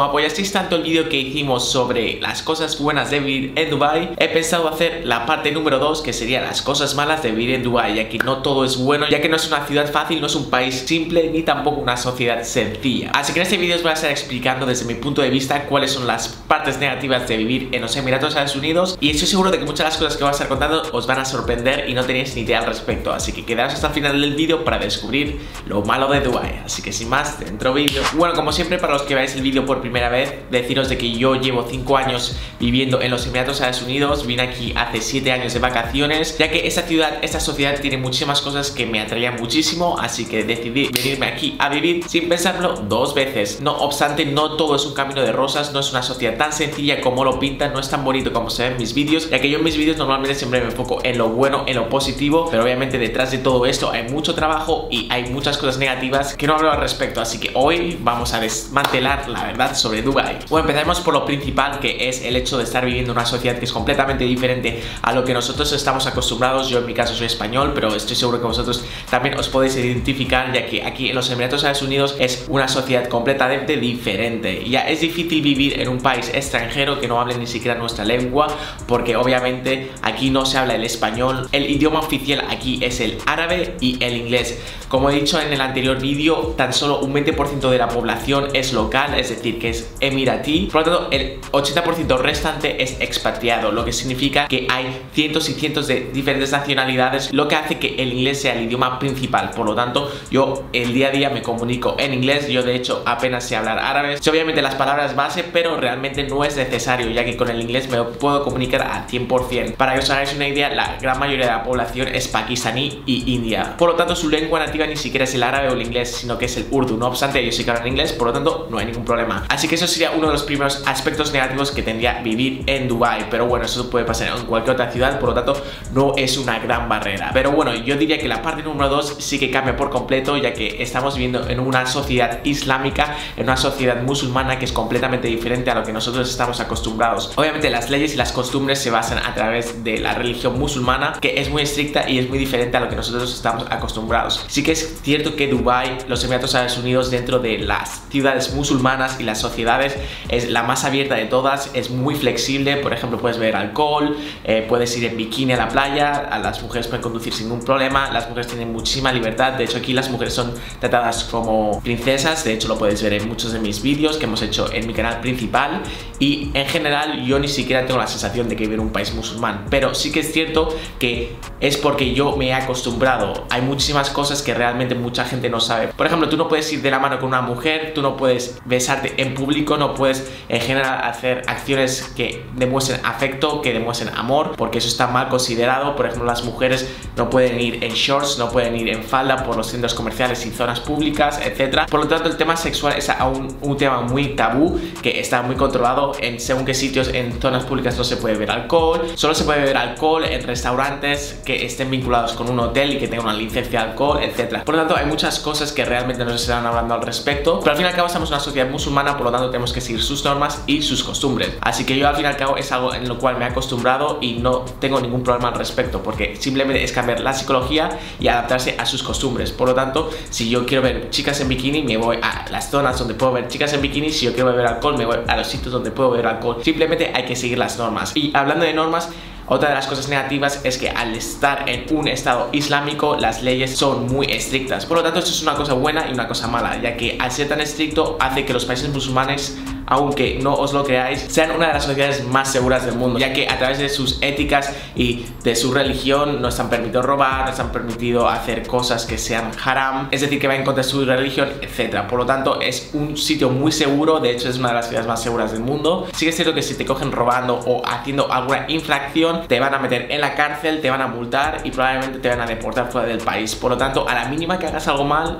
Como apoyasteis tanto el vídeo que hicimos sobre las cosas buenas de vivir en Dubai, he pensado hacer la parte número 2 que sería las cosas malas de vivir en Dubai, ya que no todo es bueno, ya que no es una ciudad fácil, no es un país simple ni tampoco una sociedad sencilla. Así que en este vídeo os voy a estar explicando desde mi punto de vista cuáles son las partes negativas de vivir en los Emiratos Árabes Unidos y estoy seguro de que muchas de las cosas que voy a estar contando os van a sorprender y no tenéis ni idea al respecto, así que quedaos hasta el final del vídeo para descubrir lo malo de Dubai. Así que sin más, dentro vídeo. Bueno, como siempre para los que veáis el vídeo por primera vez, deciros de que yo llevo 5 años viviendo en los Emiratos Árabes Unidos, vine aquí hace 7 años de vacaciones, ya que esta ciudad, esta sociedad tiene muchísimas cosas que me atraían muchísimo, así que decidí venirme aquí a vivir sin pensarlo dos veces. No obstante, no todo es un camino de rosas, no es una sociedad tan sencilla como lo pintan, no es tan bonito como se ve en mis vídeos, ya que yo en mis vídeos normalmente siempre me enfoco en lo bueno, en lo positivo, pero obviamente detrás de todo esto hay mucho trabajo y hay muchas cosas negativas que no hablo al respecto, así que hoy vamos a desmantelar la verdad sobre Dubai. Bueno, empezaremos por lo principal que es el hecho de estar viviendo en una sociedad que es completamente diferente a lo que nosotros estamos acostumbrados. Yo en mi caso soy español, pero estoy seguro que vosotros también os podéis identificar ya que aquí en los Emiratos Árabes Unidos es una sociedad completamente diferente. Ya es difícil vivir en un país extranjero que no hable ni siquiera nuestra lengua porque obviamente aquí no se habla el español. El idioma oficial aquí es el árabe y el inglés. Como he dicho en el anterior vídeo, tan solo un 20% de la población es local, es decir, que es emiratí. Por lo tanto, el 80% restante es expatriado, lo que significa que hay cientos y cientos de diferentes nacionalidades, lo que hace que el inglés sea el idioma principal. Por lo tanto, yo el día a día me comunico en inglés. Yo, de hecho, apenas sé hablar árabe. Sé obviamente las palabras base, pero realmente no es necesario, ya que con el inglés me puedo comunicar al 100%. Para que os hagáis una idea, la gran mayoría de la población es pakistaní y india. Por lo tanto, su lengua nativa ni siquiera es el árabe o el inglés, sino que es el urdu. No obstante, ellos sí que hablan inglés, por lo tanto, no hay ningún problema. Así que eso sería uno de los primeros aspectos negativos que tendría vivir en Dubai pero bueno, eso puede pasar en cualquier otra ciudad, por lo tanto no es una gran barrera. Pero bueno, yo diría que la parte número 2 sí que cambia por completo, ya que estamos viviendo en una sociedad islámica, en una sociedad musulmana que es completamente diferente a lo que nosotros estamos acostumbrados. Obviamente las leyes y las costumbres se basan a través de la religión musulmana, que es muy estricta y es muy diferente a lo que nosotros estamos acostumbrados. Sí que es cierto que Dubai, los Emiratos Árabes Unidos, dentro de las ciudades musulmanas y las sociedades, es la más abierta de todas, es muy flexible, por ejemplo puedes beber alcohol, eh, puedes ir en bikini a la playa, a las mujeres pueden conducir sin ningún problema, las mujeres tienen muchísima libertad, de hecho aquí las mujeres son tratadas como princesas, de hecho lo puedes ver en muchos de mis vídeos que hemos hecho en mi canal principal y en general yo ni siquiera tengo la sensación de que vivo en un país musulmán, pero sí que es cierto que es porque yo me he acostumbrado, hay muchísimas cosas que realmente mucha gente no sabe, por ejemplo tú no puedes ir de la mano con una mujer, tú no puedes besarte público, no puedes en general hacer acciones que demuestren afecto, que demuestren amor, porque eso está mal considerado. Por ejemplo, las mujeres no pueden ir en shorts, no pueden ir en falda por los centros comerciales y zonas públicas, etc. Por lo tanto, el tema sexual es aún un tema muy tabú que está muy controlado en según qué sitios en zonas públicas no se puede beber alcohol, solo se puede beber alcohol en restaurantes que estén vinculados con un hotel y que tengan una licencia de alcohol, etc. Por lo tanto, hay muchas cosas que realmente no se están hablando al respecto, pero al fin y al cabo estamos en una sociedad musulmana, por lo tanto tenemos que seguir sus normas y sus costumbres. Así que yo al fin y al cabo es algo en lo cual me he acostumbrado y no tengo ningún problema al respecto, porque simplemente es cambiar la psicología y adaptarse a sus costumbres. Por lo tanto, si yo quiero ver chicas en bikini, me voy a las zonas donde puedo ver chicas en bikini. Si yo quiero beber alcohol, me voy a los sitios donde puedo beber alcohol. Simplemente hay que seguir las normas. Y hablando de normas, otra de las cosas negativas es que al estar en un estado islámico las leyes son muy estrictas. Por lo tanto, esto es una cosa buena y una cosa mala, ya que al ser tan estricto hace que los países musulmanes aunque no os lo creáis, sean una de las sociedades más seguras del mundo, ya que a través de sus éticas y de su religión nos han permitido robar, nos han permitido hacer cosas que sean haram, es decir, que va en contra de su religión, etc. Por lo tanto, es un sitio muy seguro, de hecho es una de las ciudades más seguras del mundo. Sí que es cierto que si te cogen robando o haciendo alguna infracción, te van a meter en la cárcel, te van a multar y probablemente te van a deportar fuera del país. Por lo tanto, a la mínima que hagas algo mal,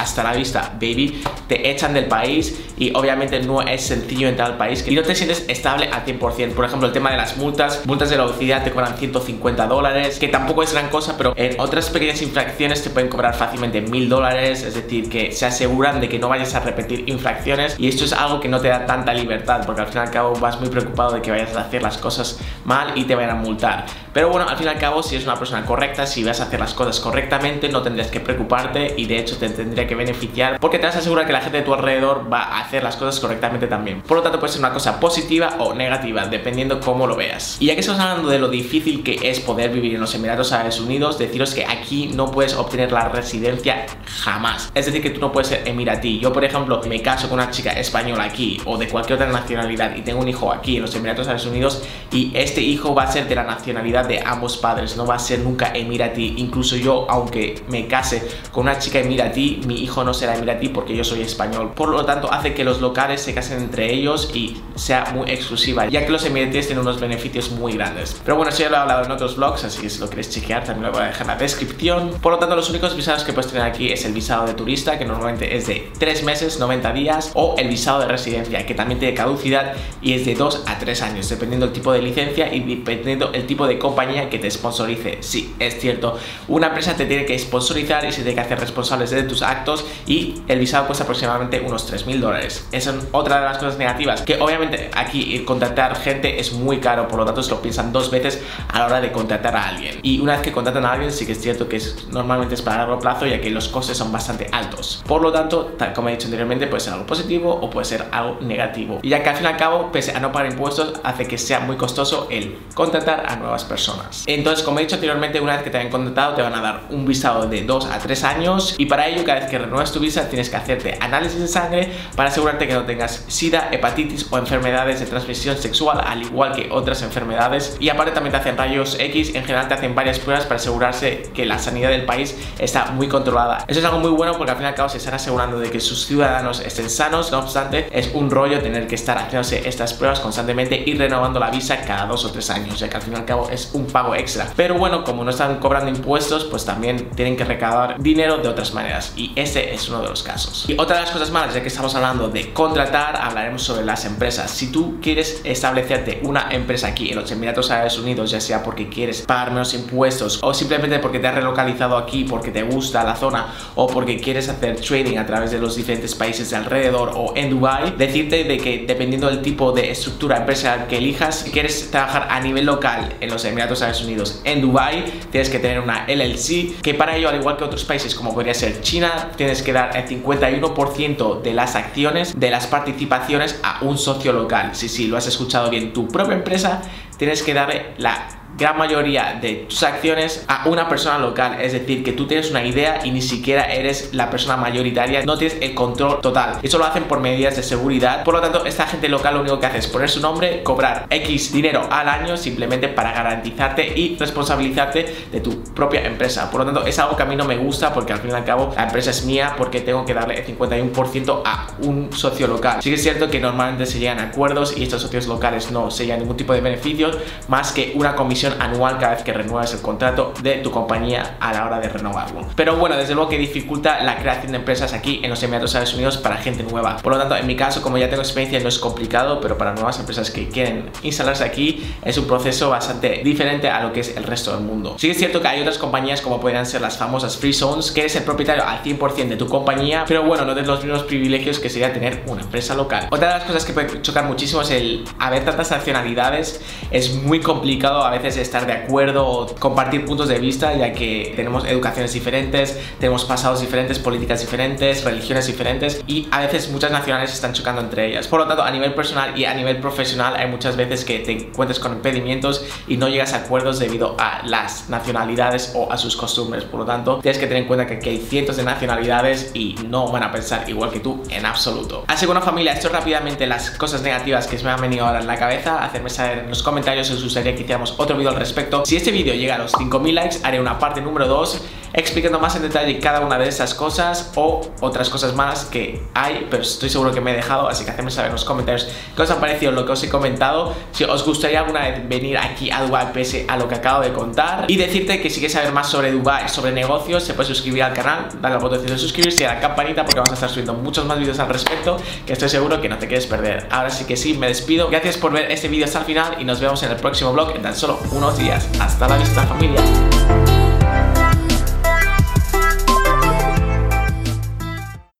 hasta la vista, baby, te echan del país y obviamente no es sencillo entrar al país. Y no te sientes estable al 100%. Por ejemplo, el tema de las multas, multas de la velocidad te cobran 150 dólares, que tampoco es gran cosa, pero en otras pequeñas infracciones te pueden cobrar fácilmente 1000 dólares, es decir, que se aseguran de que no vayas a repetir infracciones. Y esto es algo que no te da tanta libertad porque al fin y al cabo vas muy preocupado de que vayas a hacer las cosas mal y te vayan a multar. Pero bueno, al fin y al cabo, si eres una persona correcta, si vas a hacer las cosas correctamente, no tendrías que preocuparte y de hecho te tendría que beneficiar porque te vas a asegurar que la gente de tu alrededor va a hacer las cosas correctamente también. Por lo tanto, puede ser una cosa positiva o negativa, dependiendo cómo lo veas. Y ya que estamos hablando de lo difícil que es poder vivir en los Emiratos Árabes Unidos, deciros que aquí no puedes obtener la residencia jamás. Es decir, que tú no puedes ser emiratí. Yo, por ejemplo, me caso con una chica española aquí o de cualquier otra nacionalidad y tengo un hijo aquí en los Emiratos Árabes Unidos y este hijo va a ser de la nacionalidad de ambos padres, no va a ser nunca emiratí. Incluso yo, aunque me case con una chica emiratí, mi hijo no será emiratí porque yo soy español. Por lo tanto, hace que los locales se casen entre ellos y sea muy exclusiva, ya que los emiratíes tienen unos beneficios muy grandes. Pero bueno, eso ya lo he hablado en otros vlogs, así que si lo queréis chequear también lo voy a dejar en la descripción. Por lo tanto, los únicos visados que puedes tener aquí es el visado de turista, que normalmente es de 3 meses, 90 días, o el visado de residencia, que también tiene caducidad y es de 2 a 3 años, dependiendo del tipo de licencia y dependiendo el tipo de compañía que te sponsorice. Sí, es cierto, una empresa te tiene que sponsorizar y se tiene que hacer responsables de tus actos y el visado cuesta aproximadamente unos 3.000 dólares. Esa es otra de las cosas negativas, que obviamente aquí contratar gente es muy caro, por lo tanto se lo piensan dos veces a la hora de contratar a alguien. Y una vez que contratan a alguien, sí que es cierto que es, normalmente es para largo plazo, ya que los costes son bastante altos. Por lo tanto, tal como he dicho anteriormente, puede ser algo positivo o puede ser algo negativo. Y ya que al fin y al cabo, pese a no pagar impuestos, hace que sea muy costoso el contratar a nuevas personas. Entonces, como he dicho anteriormente, una vez que te hayan contratado, te van a dar un visado de 2 a 3 años y para ello, cada vez que renuevas tu visa tienes que hacerte análisis de sangre para asegurarte que no tengas sida, hepatitis o enfermedades de transmisión sexual, al igual que otras enfermedades. Y aparte también te hacen rayos X, en general te hacen varias pruebas para asegurarse que la sanidad del país está muy controlada. Eso es algo muy bueno porque al fin y al cabo se están asegurando de que sus ciudadanos estén sanos, no obstante es un rollo tener que estar haciéndose estas pruebas constantemente y renovando la visa cada dos o tres años, ya que al fin y al cabo es un pago extra. Pero bueno, como no están cobrando impuestos, pues también tienen que recaudar dinero de otras maneras y ese es uno de los casos. Y otra de las cosas malas, ya que estamos hablando de contratar, hablaremos sobre las empresas. Si tú quieres establecerte una empresa aquí en los Emiratos Árabes Unidos, ya sea porque quieres pagar menos impuestos o simplemente porque te has relocalizado aquí porque te gusta la zona o porque quieres hacer trading a través de los diferentes países de alrededor o en Dubai, decirte de que dependiendo del tipo de estructura empresarial que elijas, si quieres trabajar a nivel local en los Emiratos Árabes Unidos en Dubai, tienes que tener una LLC, que para ello, al igual que otros países como podría ser China, tienes que dar el 51% de las acciones, de las participaciones a un socio local. Sí, sí, lo has escuchado bien, tu propia empresa tienes que darle la gran mayoría de tus acciones a una persona local, es decir, que tú tienes una idea y ni siquiera eres la persona mayoritaria, no tienes el control total. Eso lo hacen por medidas de seguridad, por lo tanto, esta gente local lo único que hace es poner su nombre, cobrar X dinero al año simplemente para garantizarte y responsabilizarte de tu propia empresa. Por lo tanto, es algo que a mí no me gusta porque al fin y al cabo la empresa es mía porque tengo que darle el 51% a un socio local. Sí que es cierto que normalmente se llegan acuerdos y estos socios locales no se llegan ningún tipo de beneficios más que una comisión anual cada vez que renuevas el contrato de tu compañía a la hora de renovarlo. Pero bueno, desde luego que dificulta la creación de empresas aquí en los Emiratos Árabes Unidos para gente nueva. Por lo tanto, en mi caso, como ya tengo experiencia, no es complicado, pero para nuevas empresas que quieren instalarse aquí es un proceso bastante diferente a lo que es el resto del mundo. Sí es cierto que hay otras compañías como podrían ser las famosas Free Zones, que eres el propietario al 100% de tu compañía, pero bueno, no tienes los mismos privilegios que sería tener una empresa local. Otra de las cosas que puede chocar muchísimo es el haber tantas nacionalidades. Es muy complicado a veces estar de acuerdo o compartir puntos de vista, ya que tenemos educaciones diferentes, tenemos pasados diferentes, políticas diferentes, religiones diferentes y a veces muchas nacionales están chocando entre ellas. Por lo tanto, a nivel personal y a nivel profesional hay muchas veces que te encuentres con impedimientos y no llegas a acuerdos debido a las nacionalidades o a sus costumbres. Por lo tanto, tienes que tener en cuenta que aquí hay cientos de nacionalidades y no van a pensar igual que tú en absoluto. Así que bueno familia, esto rápidamente las cosas negativas que se me han venido ahora en la cabeza, hacerme saber en los comentarios si os gustaría que hiciéramos otro al respecto. Si este vídeo llega a los 5000 likes, haré una parte número 2 explicando más en detalle cada una de esas cosas o otras cosas más que hay, pero estoy seguro que me he dejado, así que hacedme saber en los comentarios qué os ha parecido lo que os he comentado, si os gustaría alguna vez venir aquí a Dubai pese a lo que acabo de contar y decirte que si quieres saber más sobre Dubai, sobre negocios, se puede suscribir al canal, darle al botón de suscribirse y a la campanita porque vamos a estar subiendo muchos más vídeos al respecto que estoy seguro que no te quieres perder. Ahora sí que sí, me despido, gracias por ver este vídeo hasta el final y nos vemos en el próximo vlog en tan solo unos días. Hasta la vista familia.